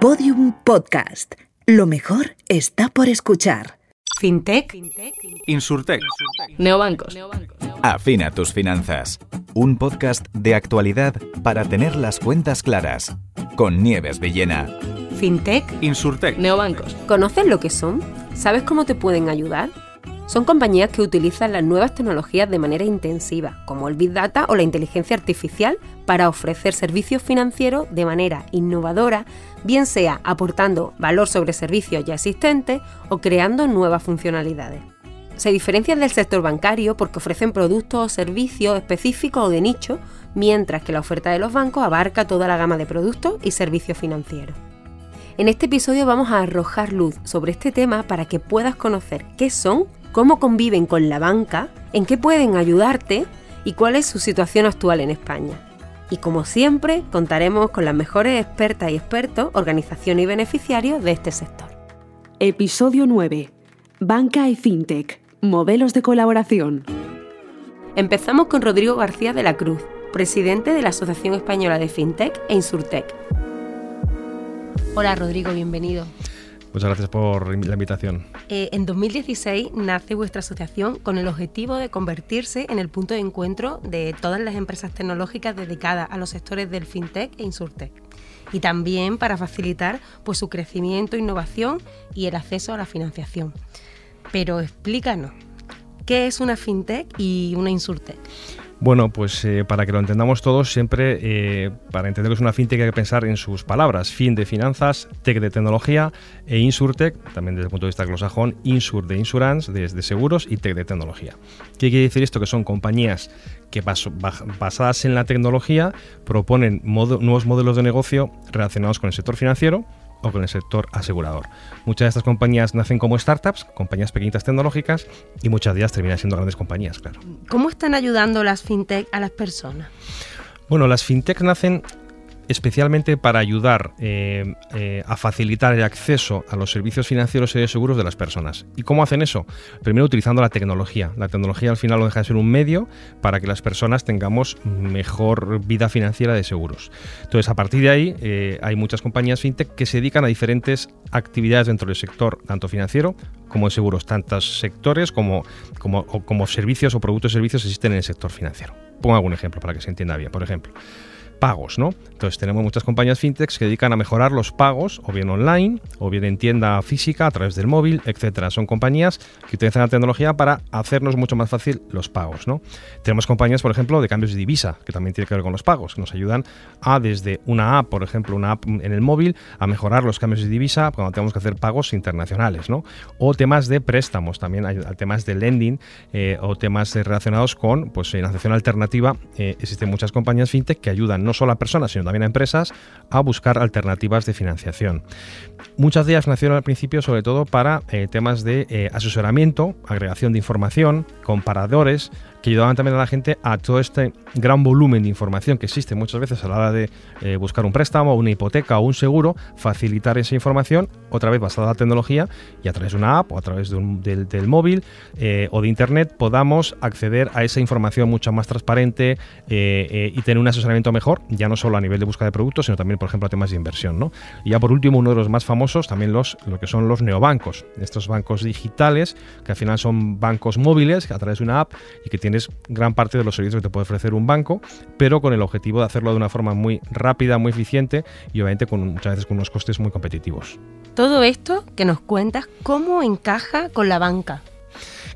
Podium Podcast. Lo mejor está por escuchar. FinTech, Insurtech. neobancos, Afina tus finanzas. Un podcast de actualidad para tener las cuentas claras. Con Nieves Villena. FinTech, Insurtech. neobancos. ¿Conoces lo que son? ¿Sabes cómo te pueden ayudar? Son compañías que utilizan las nuevas tecnologías de manera intensiva, como el Big Data o la inteligencia artificial, para ofrecer servicios financieros de manera innovadora, bien sea aportando valor sobre servicios ya existentes o creando nuevas funcionalidades. Se diferencian del sector bancario porque ofrecen productos o servicios específicos o de nicho, mientras que la oferta de los bancos abarca toda la gama de productos y servicios financieros. En este episodio vamos a arrojar luz sobre este tema para que puedas conocer qué son, cómo conviven con la banca, en qué pueden ayudarte y cuál es su situación actual en España. Y como siempre, contaremos con las mejores expertas y expertos, organización y beneficiarios de este sector. Episodio 9. Banca y FinTech. Modelos de colaboración. Empezamos con Rodrigo García de la Cruz, presidente de la Asociación Española de FinTech e Insurtech. Hola Rodrigo, bienvenido. Muchas gracias por la invitación. Eh, en 2016 nace vuestra asociación con el objetivo de convertirse en el punto de encuentro de todas las empresas tecnológicas dedicadas a los sectores del fintech e insurtech. Y también para facilitar pues, su crecimiento, innovación y el acceso a la financiación. Pero explícanos, ¿qué es una fintech y una insurtech? Bueno, pues eh, para que lo entendamos todos, siempre eh, para entender que es una fintech hay que pensar en sus palabras. Fin de finanzas, tech de tecnología e insurtech, también desde el punto de vista anglosajón, insur de insurance, de, de seguros y tech de tecnología. ¿Qué quiere decir esto? Que son compañías que basadas en la tecnología proponen nuevos modelos de negocio relacionados con el sector financiero o con el sector asegurador. Muchas de estas compañías nacen como startups, compañías pequeñitas tecnológicas, y muchas de ellas terminan siendo grandes compañías, claro. ¿Cómo están ayudando las fintech a las personas? Bueno, las fintechs nacen especialmente para ayudar eh, eh, a facilitar el acceso a los servicios financieros y de seguros de las personas. ¿Y cómo hacen eso? Primero utilizando la tecnología. La tecnología al final no deja de ser un medio para que las personas tengamos mejor vida financiera de seguros. Entonces, a partir de ahí, eh, hay muchas compañías fintech que se dedican a diferentes actividades dentro del sector, tanto financiero como de seguros. Tantos sectores como, como, como servicios o productos y servicios existen en el sector financiero. Pongo algún ejemplo para que se entienda bien. Por ejemplo, pagos, ¿no? Entonces tenemos muchas compañías fintechs que dedican a mejorar los pagos, o bien online, o bien en tienda física, a través del móvil, etcétera. Son compañías que utilizan la tecnología para hacernos mucho más fácil los pagos, ¿no? Tenemos compañías, por ejemplo, de cambios de divisa, que también tiene que ver con los pagos, que nos ayudan a desde una app, por ejemplo, una app en el móvil, a mejorar los cambios de divisa cuando tenemos que hacer pagos internacionales, ¿no? O temas de préstamos, también hay temas de lending eh, o temas relacionados con pues, financiación alternativa. Eh, existen muchas compañías fintech que ayudan no solo a personas, sino también a empresas a buscar alternativas de financiación. Muchas de ellas nacieron al principio sobre todo para eh, temas de eh, asesoramiento, agregación de información, comparadores, que ayudaban también a la gente a todo este gran volumen de información que existe muchas veces a la hora de eh, buscar un préstamo, una hipoteca o un seguro, facilitar esa información, otra vez basada en la tecnología y a través de una app o a través del, móvil eh, o de internet podamos acceder a esa información mucho más transparente eh, y tener un asesoramiento mejor, ya no solo a nivel de búsqueda de productos, sino también, por ejemplo, a temas de inversión. ¿no? Y ya por último, uno de los más famosos, también los, lo que son los neobancos, estos bancos digitales, que al final son bancos móviles a través de una app y que tienes gran parte de los servicios que te puede ofrecer un banco, pero con el objetivo de hacerlo de una forma muy rápida, muy eficiente y obviamente con, muchas veces con unos costes muy competitivos. Todo esto que nos cuentas, ¿cómo encaja con la banca?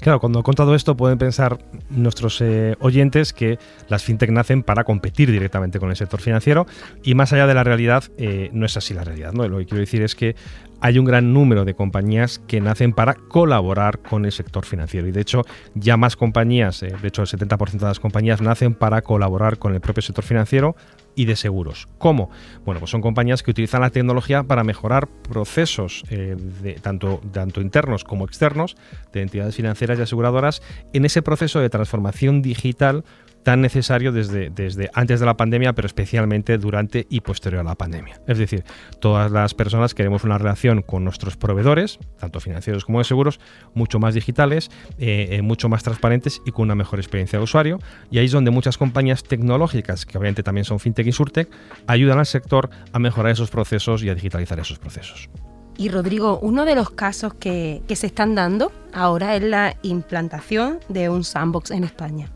Claro, cuando he contado esto pueden pensar nuestros eh, oyentes que las fintech nacen para competir directamente con el sector financiero y más allá de la realidad eh, no es así la realidad. ¿no? Lo que quiero decir es que hay un gran número de compañías que nacen para colaborar con el sector financiero y de hecho ya más compañías, eh, de hecho el 70% de las compañías nacen para colaborar con el propio sector financiero y de seguros. ¿Cómo? Bueno, pues son compañías que utilizan la tecnología para mejorar procesos eh, tanto, tanto internos como externos de entidades financieras y aseguradoras en ese proceso de transformación digital tan necesario desde, desde antes de la pandemia, pero especialmente durante y posterior a la pandemia. Es decir, todas las personas queremos una relación con nuestros proveedores, tanto financieros como de seguros, mucho más digitales, eh, eh, mucho más transparentes y con una mejor experiencia de usuario. Y ahí es donde muchas compañías tecnológicas, que obviamente también son fintech y surtech, ayudan al sector a mejorar esos procesos y a digitalizar esos procesos. Y Rodrigo, uno de los casos que, se están dando ahora es la implantación de un sandbox en España.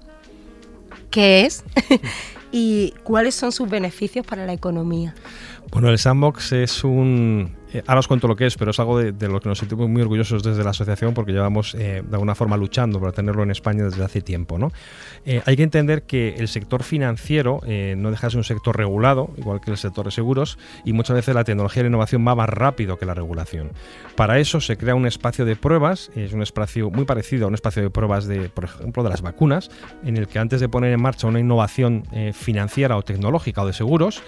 ¿Qué es? ¿Y cuáles son sus beneficios para la economía? Bueno, el sandbox es un, eh, ahora os cuento lo que es, pero es algo de, lo que nos sentimos muy orgullosos desde la asociación porque llevamos eh, de alguna forma luchando para tenerlo en España desde hace tiempo. ¿no? Eh, hay que entender que el sector financiero no deja de ser un sector regulado, igual que el sector de seguros, y muchas veces la tecnología y la innovación va más rápido que la regulación. Para eso se crea un espacio de pruebas, es un espacio muy parecido a un espacio de pruebas de, por ejemplo, de las vacunas, en el que antes de poner en marcha una innovación financiera o tecnológica o de seguros,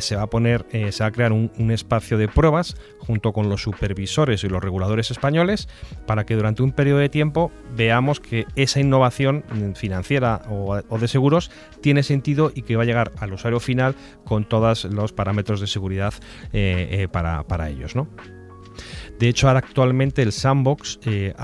se va a poner, se va a crear un espacio de pruebas junto con los supervisores y los reguladores españoles para que durante un periodo de tiempo veamos que esa innovación financiera o, de seguros tiene sentido y que va a llegar al usuario final con todos los parámetros de seguridad eh, eh, para, para ellos. ¿no? De hecho, ahora actualmente el sandbox eh,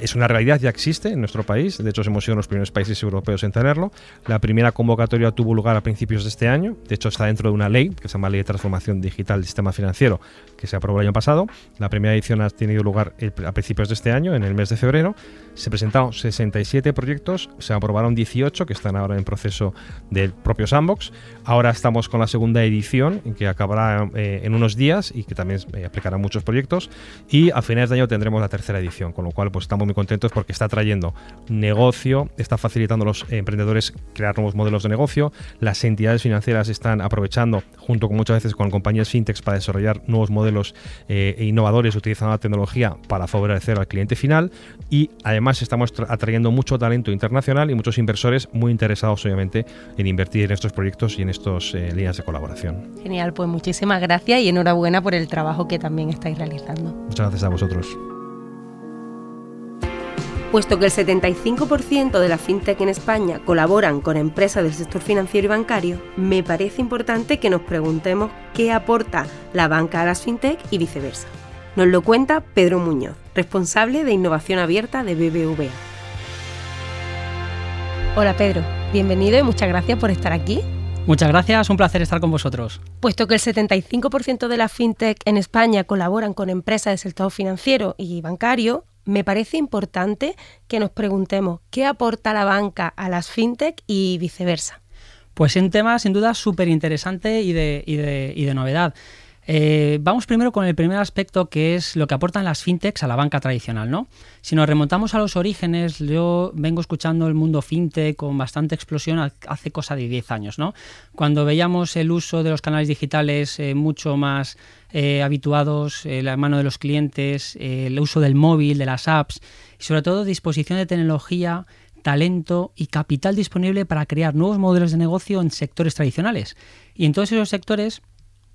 es una realidad, ya existe en nuestro país. De hecho, hemos sido los primeros países europeos en tenerlo. La primera convocatoria tuvo lugar a principios de este año. De hecho, está dentro de una ley que se llama Ley de Transformación Digital del Sistema Financiero, que se aprobó el año pasado. La primera edición ha tenido lugar a principios de este año, en el mes de febrero. Se presentaron 67 proyectos, se aprobaron 18 que están ahora en proceso del propio sandbox. Ahora estamos con la segunda edición, que acabará eh, en unos días y que también eh, aplicará muchos proyectos. Y a finales de año tendremos la tercera edición, con lo cual pues estamos muy contentos porque está trayendo negocio, está facilitando a los emprendedores crear nuevos modelos de negocio, las entidades financieras están aprovechando junto con muchas veces con compañías fintechs para desarrollar nuevos modelos eh, innovadores utilizando la tecnología para favorecer al cliente final. Y además estamos atrayendo mucho talento internacional y muchos inversores muy interesados obviamente en invertir en estos proyectos y en estas eh, líneas de colaboración. Genial, pues muchísimas gracias y enhorabuena por el trabajo que también estáis realizando. Muchas gracias a vosotros. Puesto que el 75% de la fintech en España colaboran con empresas del sector financiero y bancario, me parece importante que nos preguntemos qué aporta la banca a las fintech y viceversa. Nos lo cuenta Pedro Muñoz, responsable de innovación abierta de BBVA. Hola Pedro, bienvenido y muchas gracias por estar aquí. Muchas gracias, un placer estar con vosotros. Puesto que el 75% de las fintech en España colaboran con empresas del sector financiero y bancario, me parece importante que nos preguntemos qué aporta la banca a las fintech y viceversa. Pues es un tema sin duda súper interesante y de, y, de, y de novedad. Eh, vamos primero con el primer aspecto que es lo que aportan las fintechs a la banca tradicional, ¿no? Si nos remontamos a los orígenes, yo vengo escuchando el mundo fintech con bastante explosión hace cosa de 10 años, ¿no? Cuando veíamos el uso de los canales digitales eh, mucho más eh, habituados, la mano de los clientes, el uso del móvil, de las apps y sobre todo disposición de tecnología talento y capital disponible para crear nuevos modelos de negocio en sectores tradicionales. Y en todos esos sectores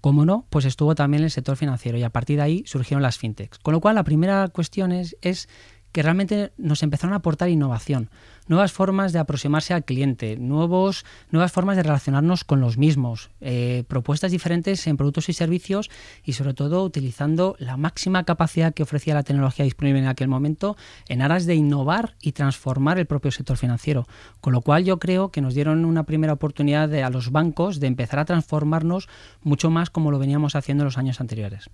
como no, pues estuvo también el sector financiero y a partir de ahí surgieron las fintechs. Con lo cual, la primera cuestión es, es que realmente nos empezaron a aportar innovación, nuevas formas de aproximarse al cliente, nuevos, nuevas formas de relacionarnos con los mismos, eh, propuestas diferentes en productos y servicios y sobre todo utilizando la máxima capacidad que ofrecía la tecnología disponible en aquel momento en aras de innovar y transformar el propio sector financiero. Con lo cual yo creo que nos dieron una primera oportunidad a los bancos de empezar a transformarnos mucho más como lo veníamos haciendo en los años anteriores.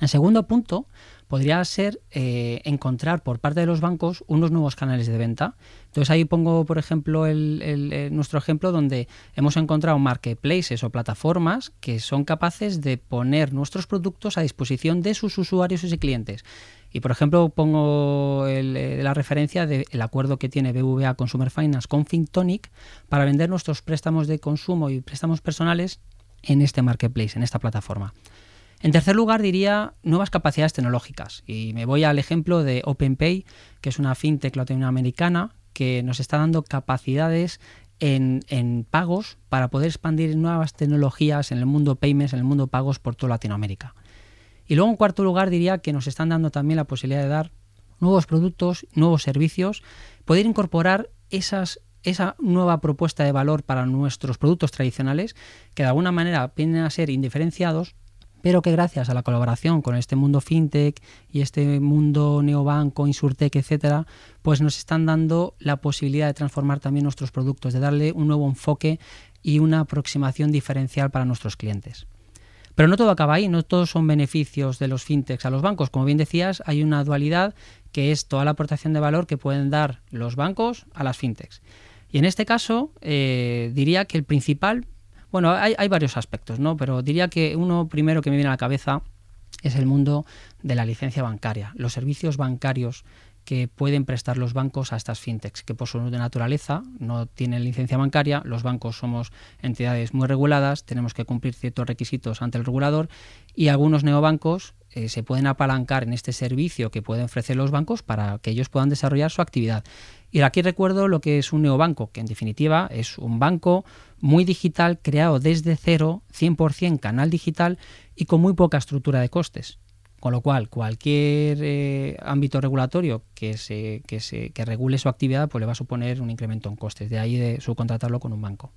En segundo punto, podría ser eh, encontrar por parte de los bancos unos nuevos canales de venta. Entonces ahí pongo, por ejemplo, el, nuestro ejemplo donde hemos encontrado marketplaces o plataformas que son capaces de poner nuestros productos a disposición de sus usuarios y clientes. Y por ejemplo, pongo eh, la referencia del acuerdo que tiene BVA Consumer Finance con FinTonic para vender nuestros préstamos de consumo y préstamos personales en este marketplace, en esta plataforma. En tercer lugar, diría nuevas capacidades tecnológicas. Y me voy al ejemplo de OpenPay, que es una fintech latinoamericana que nos está dando capacidades en, pagos para poder expandir nuevas tecnologías en el mundo payments, en el mundo pagos por toda Latinoamérica. Y luego, en cuarto lugar, diría que nos están dando también la posibilidad de dar nuevos productos, nuevos servicios, poder incorporar esas esa nueva propuesta de valor para nuestros productos tradicionales, que de alguna manera vienen a ser indiferenciados, pero que gracias a la colaboración con este mundo fintech y este mundo neobanco, insurtech, etcétera, pues nos están dando la posibilidad de transformar también nuestros productos, de darle un nuevo enfoque y una aproximación diferencial para nuestros clientes. Pero no todo acaba ahí, no todos son beneficios de los fintechs a los bancos. Como bien decías, hay una dualidad que es toda la aportación de valor que pueden dar los bancos a las fintechs. Y en este caso, eh, diría que el principal bueno, hay, varios aspectos, ¿no? Pero diría que uno primero que me viene a la cabeza es el mundo de la licencia bancaria, los servicios bancarios que pueden prestar los bancos a estas fintechs, que por su naturaleza no tienen licencia bancaria, los bancos somos entidades muy reguladas, tenemos que cumplir ciertos requisitos ante el regulador y algunos neobancos eh, se pueden apalancar en este servicio que pueden ofrecer los bancos para que ellos puedan desarrollar su actividad. Y aquí recuerdo lo que es un neobanco, que en definitiva es un banco muy digital, creado desde cero, 100% canal digital y con muy poca estructura de costes. Con lo cual, cualquier eh, ámbito regulatorio que, se, que, se, que regule su actividad pues le va a suponer un incremento en costes. De ahí de subcontratarlo con un banco.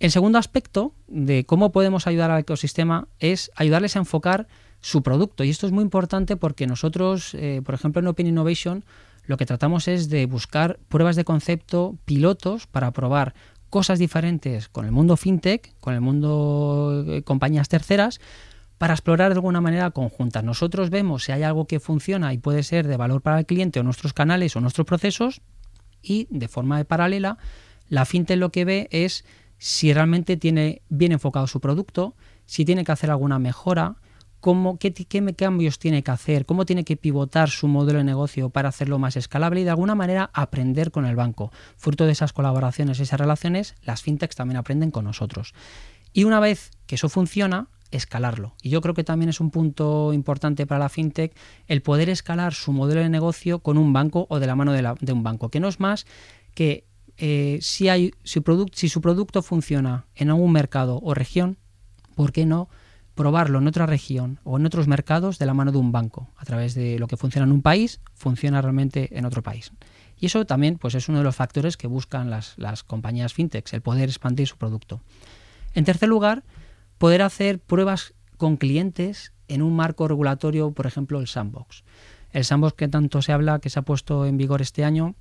El segundo aspecto de cómo podemos ayudar al ecosistema es ayudarles a enfocar su producto. Y esto es muy importante porque nosotros, eh, por ejemplo, en Open Innovation, lo que tratamos es de buscar pruebas de concepto, pilotos, para probar cosas diferentes con el mundo fintech, con el mundo eh, compañías terceras, para explorar de alguna manera conjuntas. Nosotros vemos si hay algo que funciona y puede ser de valor para el cliente o nuestros canales o nuestros procesos y de forma paralela la fintech lo que ve es si realmente tiene bien enfocado su producto, si tiene que hacer alguna mejora, cómo, qué, qué, cambios tiene que hacer, cómo tiene que pivotar su modelo de negocio para hacerlo más escalable y de alguna manera aprender con el banco. Fruto de esas colaboraciones, esas relaciones, las fintechs también aprenden con nosotros. Y una vez que eso funciona, escalarlo. Y yo creo que también es un punto importante para la fintech el poder escalar su modelo de negocio con un banco o de la mano de, un banco, que no es más que eh, si, hay, si, si su producto funciona en algún mercado o región, ¿por qué no? Probarlo en otra región o en otros mercados de la mano de un banco. A través de lo que funciona en un país, funciona realmente en otro país. Y eso también pues, es uno de los factores que buscan las, las compañías fintechs, el poder expandir su producto. En tercer lugar, poder hacer pruebas con clientes en un marco regulatorio, por ejemplo, el sandbox. El sandbox que tanto se habla, que se ha puesto en vigor este año,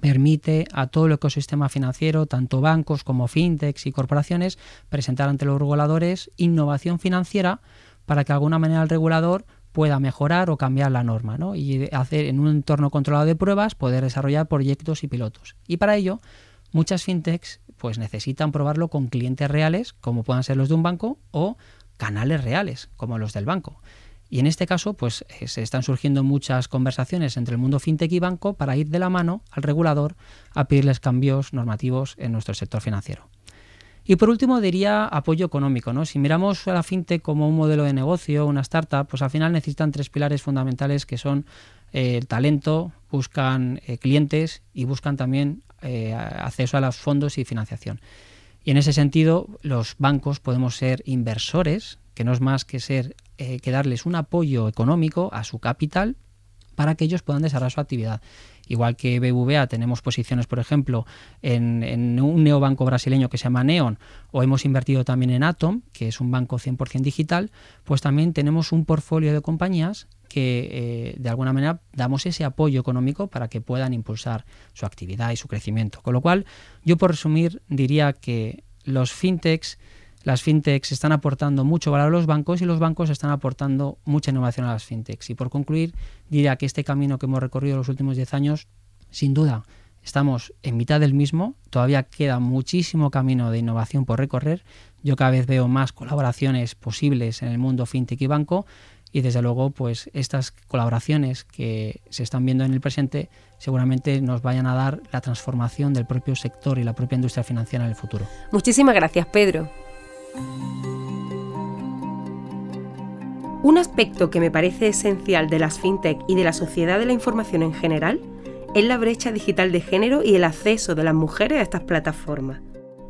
permite a todo el ecosistema financiero, tanto bancos como fintechs y corporaciones, presentar ante los reguladores innovación financiera para que de alguna manera el regulador pueda mejorar o cambiar la norma ¿no? y hacer en un entorno controlado de pruebas poder desarrollar proyectos y pilotos. Y para ello, muchas fintechs pues necesitan probarlo con clientes reales, como puedan ser los de un banco, o canales reales, como los del banco. Y en este caso, pues eh, se están surgiendo muchas conversaciones entre el mundo fintech y banco para ir de la mano al regulador a pedirles cambios normativos en nuestro sector financiero. Y por último diría apoyo económico. ¿no? Si miramos a la fintech como un modelo de negocio, una startup, pues al final necesitan tres pilares fundamentales que son eh, el talento, buscan eh, clientes y buscan también acceso a los fondos y financiación. Y en ese sentido, los bancos podemos ser inversores, que no es más que ser eh, que darles un apoyo económico a su capital para que ellos puedan desarrollar su actividad. Igual que BBVA tenemos posiciones, por ejemplo, en, un neobanco brasileño que se llama Neon, o hemos invertido también en Atom, que es un banco 100% digital, pues también tenemos un portfolio de compañías que eh, de alguna manera damos ese apoyo económico para que puedan impulsar su actividad y su crecimiento. Con lo cual, yo por resumir diría que los fintechs las fintechs están aportando mucho valor a los bancos y los bancos están aportando mucha innovación a las fintechs. Y por concluir, diría que este camino que hemos recorrido los últimos 10 años, sin duda, estamos en mitad del mismo, todavía queda muchísimo camino de innovación por recorrer. Yo cada vez veo más colaboraciones posibles en el mundo fintech y banco y desde luego pues estas colaboraciones que se están viendo en el presente seguramente nos vayan a dar la transformación del propio sector y la propia industria financiera en el futuro. Muchísimas gracias, Pedro. Un aspecto que me parece esencial de las fintech y de la sociedad de la información en general es la brecha digital de género y el acceso de las mujeres a estas plataformas.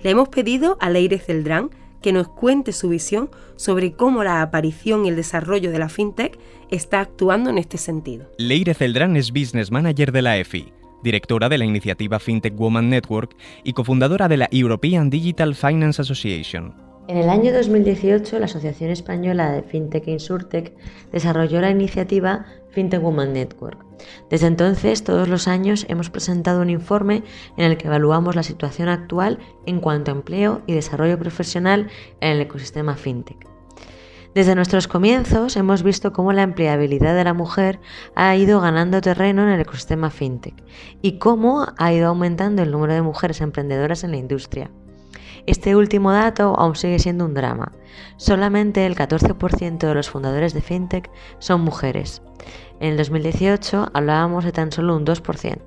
Le hemos pedido a Leire Celdrán que nos cuente su visión sobre cómo la aparición y el desarrollo de la fintech está actuando en este sentido. Leire Celdrán es Business Manager de la EFI directora de la iniciativa FinTech Woman Network y cofundadora de la European Digital Finance Association. En el año 2018, la Asociación Española de FinTech e Insurtech desarrolló la iniciativa FinTech Woman Network. Desde entonces, todos los años hemos presentado un informe en el que evaluamos la situación actual en cuanto a empleo y desarrollo profesional en el ecosistema FinTech. Desde nuestros comienzos hemos visto cómo la empleabilidad de la mujer ha ido ganando terreno en el ecosistema fintech y cómo ha ido aumentando el número de mujeres emprendedoras en la industria. Este último dato aún sigue siendo un drama. Solamente el 14% de los fundadores de fintech son mujeres. En el 2018 hablábamos de tan solo un 2%.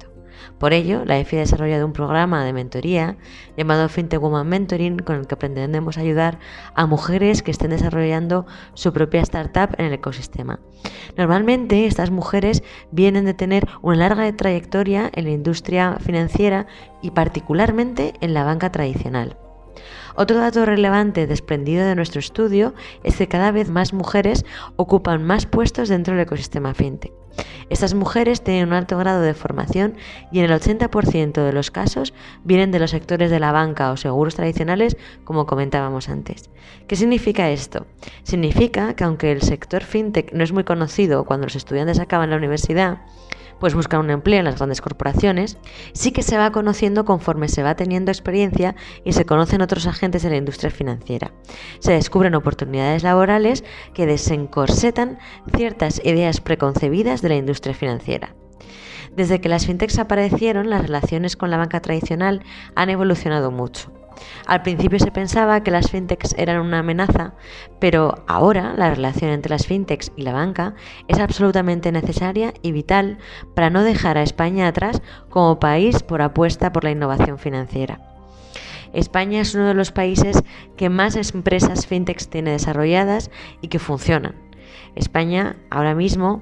Por ello, la EFI ha desarrollado un programa de mentoría llamado FinTech Woman Mentoring con el que pretendemos ayudar a mujeres que estén desarrollando su propia startup en el ecosistema. Normalmente estas mujeres vienen de tener una larga trayectoria en la industria financiera y particularmente en la banca tradicional. Otro dato relevante desprendido de nuestro estudio es que cada vez más mujeres ocupan más puestos dentro del ecosistema fintech. Estas mujeres tienen un alto grado de formación y en el 80% de los casos vienen de los sectores de la banca o seguros tradicionales, como comentábamos antes. ¿Qué significa esto? Significa que aunque el sector fintech no es muy conocido cuando los estudiantes acaban la universidad, pues buscan un empleo en las grandes corporaciones, sí que se va conociendo conforme se va teniendo experiencia y se conocen otros agentes de la industria financiera. Se descubren oportunidades laborales que desencorsetan ciertas ideas preconcebidas de la industria financiera. Desde que las fintechs aparecieron, las relaciones con la banca tradicional han evolucionado mucho. Al principio se pensaba que las fintechs eran una amenaza, pero ahora la relación entre las fintechs y la banca es absolutamente necesaria y vital para no dejar a España atrás como país por apuesta por la innovación financiera. España es uno de los países que más empresas fintechs tiene desarrolladas y que funcionan. España ahora mismo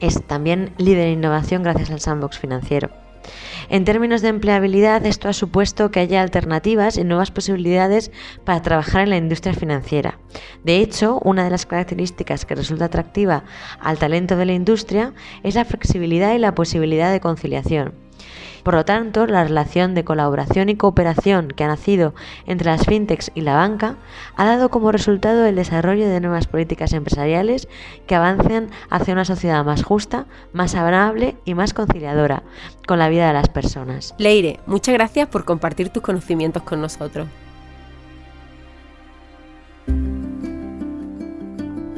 es también líder en innovación gracias al sandbox financiero. En términos de empleabilidad, esto ha supuesto que haya alternativas y nuevas posibilidades para trabajar en la industria financiera. De hecho, una de las características que resulta atractiva al talento de la industria es la flexibilidad y la posibilidad de conciliación. Por lo tanto, la relación de colaboración y cooperación que ha nacido entre las fintechs y la banca ha dado como resultado el desarrollo de nuevas políticas empresariales que avancen hacia una sociedad más justa, más amable y más conciliadora con la vida de las personas. Leire, muchas gracias por compartir tus conocimientos con nosotros.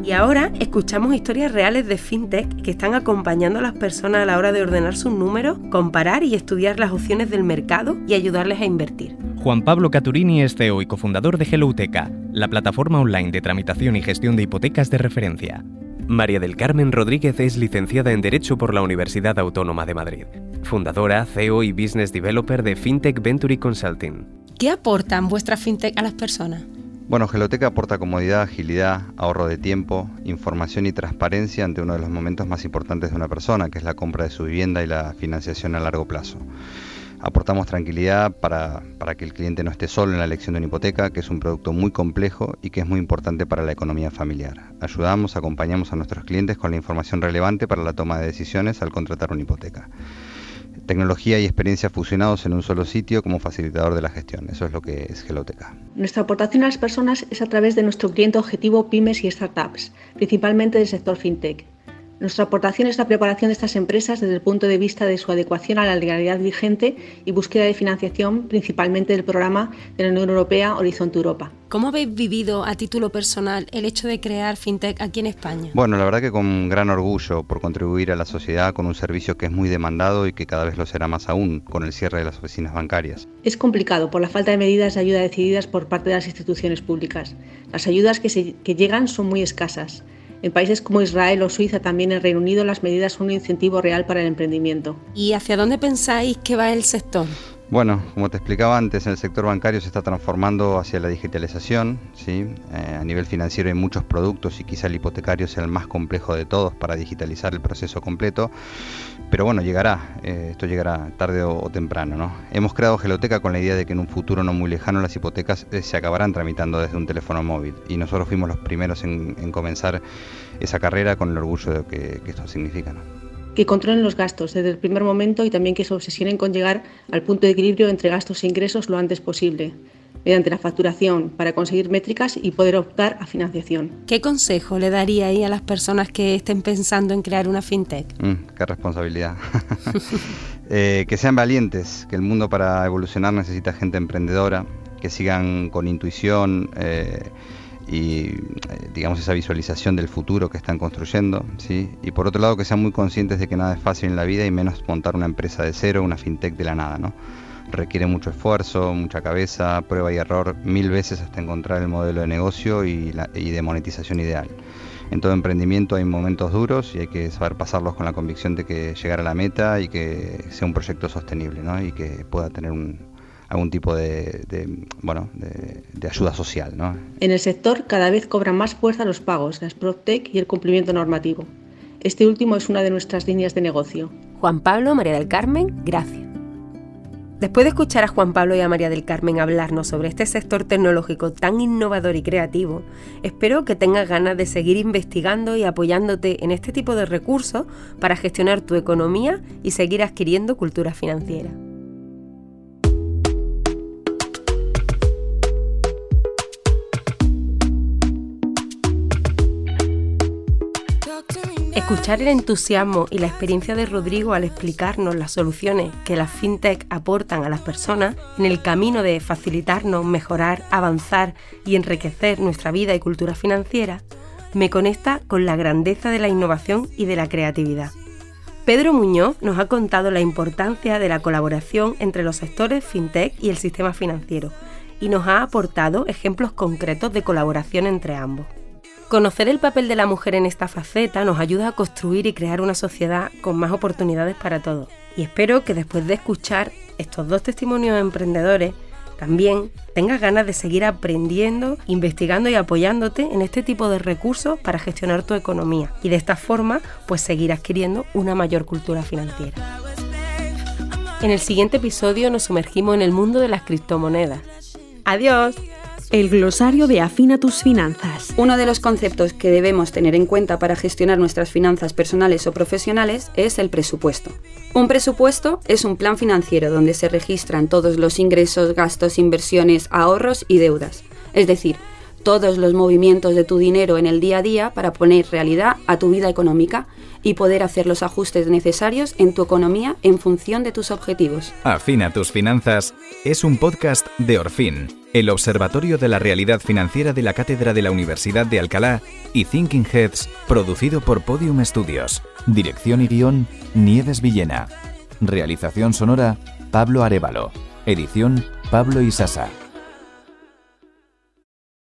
Y ahora escuchamos historias reales de fintech que están acompañando a las personas a la hora de ordenar sus números, comparar y estudiar las opciones del mercado y ayudarles a invertir. Juan Pablo Caturini es CEO y cofundador de Helloteca, la plataforma online de tramitación y gestión de hipotecas de referencia. María del Carmen Rodríguez es licenciada en Derecho por la Universidad Autónoma de Madrid, fundadora, CEO y Business Developer de FinTech Venture Consulting. ¿Qué aportan vuestras fintech a las personas? Bueno, Geloteca aporta comodidad, agilidad, ahorro de tiempo, información y transparencia ante uno de los momentos más importantes de una persona, que es la compra de su vivienda y la financiación a largo plazo. Aportamos tranquilidad para, para, que el cliente no esté solo en la elección de una hipoteca, que es un producto muy complejo y que es muy importante para la economía familiar. Ayudamos, acompañamos a nuestros clientes con la información relevante para la toma de decisiones al contratar una hipoteca tecnología y experiencia fusionados en un solo sitio como facilitador de la gestión. Eso es lo que es Geloteca. Nuestra aportación a las personas es a través de nuestro cliente objetivo pymes y startups, principalmente del sector fintech. Nuestra aportación es la preparación de estas empresas desde el punto de vista de su adecuación a la legalidad vigente y búsqueda de financiación, principalmente del programa de la Unión Europea Horizonte Europa. ¿Cómo habéis vivido a título personal el hecho de crear FinTech aquí en España? Bueno, la verdad que con gran orgullo por contribuir a la sociedad con un servicio que es muy demandado y que cada vez lo será más aún con el cierre de las oficinas bancarias. Es complicado por la falta de medidas de ayuda decididas por parte de las instituciones públicas. Las ayudas que, que llegan son muy escasas. En países como Israel o Suiza, también en Reino Unido, las medidas son un incentivo real para el emprendimiento. ¿Y hacia dónde pensáis que va el sector? Bueno, como te explicaba antes, el sector bancario se está transformando hacia la digitalización. ¿sí? Eh, a nivel financiero hay muchos productos y quizá el hipotecario sea el más complejo de todos para digitalizar el proceso completo. Pero bueno, llegará, eh, esto llegará tarde o, temprano. ¿no? Hemos creado Geloteca con la idea de que en un futuro no muy lejano las hipotecas eh, se acabarán tramitando desde un teléfono móvil. Y nosotros fuimos los primeros en, comenzar esa carrera con el orgullo de que, que esto significa. ¿no? Que controlen los gastos desde el primer momento y también que se obsesionen con llegar al punto de equilibrio entre gastos e ingresos lo antes posible, mediante la facturación, para conseguir métricas y poder optar a financiación. ¿Qué consejo le daría ahí a las personas que estén pensando en crear una fintech? Mm, qué responsabilidad. Eh, que sean valientes, que el mundo para evolucionar necesita gente emprendedora, que sigan con intuición. Eh, y eh, digamos esa visualización del futuro que están construyendo, ¿sí? Y por otro lado que sean muy conscientes de que nada es fácil en la vida y menos montar una empresa de cero, una fintech de la nada, ¿no? Requiere mucho esfuerzo, mucha cabeza, prueba y error mil veces hasta encontrar el modelo de negocio y, y de monetización ideal. En todo emprendimiento hay momentos duros y hay que saber pasarlos con la convicción de que llegar a la meta y que sea un proyecto sostenible ¿no? y que pueda tener un, algún tipo de, bueno, de, ayuda social. ¿no? En el sector cada vez cobran más fuerza los pagos, las PropTech y el cumplimiento normativo. Este último es una de nuestras líneas de negocio. Juan Pablo, María del Carmen, gracias. Después de escuchar a Juan Pablo y a María del Carmen hablarnos sobre este sector tecnológico tan innovador y creativo, espero que tengas ganas de seguir investigando y apoyándote en este tipo de recursos para gestionar tu economía y seguir adquiriendo cultura financiera. Escuchar el entusiasmo y la experiencia de Rodrigo al explicarnos las soluciones que las fintech aportan a las personas en el camino de facilitarnos, mejorar, avanzar y enriquecer nuestra vida y cultura financiera, me conecta con la grandeza de la innovación y de la creatividad. Pedro Muñoz nos ha contado la importancia de la colaboración entre los sectores fintech y el sistema financiero y nos ha aportado ejemplos concretos de colaboración entre ambos. Conocer el papel de la mujer en esta faceta nos ayuda a construir y crear una sociedad con más oportunidades para todos. Y espero que después de escuchar estos dos testimonios emprendedores, también tengas ganas de seguir aprendiendo, investigando y apoyándote en este tipo de recursos para gestionar tu economía y de esta forma pues seguir adquiriendo una mayor cultura financiera. En el siguiente episodio nos sumergimos en el mundo de las criptomonedas. ¡Adiós! El glosario de Afina tus finanzas. Uno de los conceptos que debemos tener en cuenta para gestionar nuestras finanzas personales o profesionales es el presupuesto. Un presupuesto es un plan financiero donde se registran todos los ingresos, gastos, inversiones, ahorros y deudas. Es decir, todos los movimientos de tu dinero en el día a día para poner realidad a tu vida económica y poder hacer los ajustes necesarios en tu economía en función de tus objetivos. Afina tus finanzas es un podcast de Orfin el Observatorio de la Realidad Financiera de la Cátedra de la Universidad de Alcalá y Thinking Heads, producido por Podium Studios. Dirección y guion, Nieves Villena. Realización sonora, Pablo Arevalo. Edición, Pablo Isasa.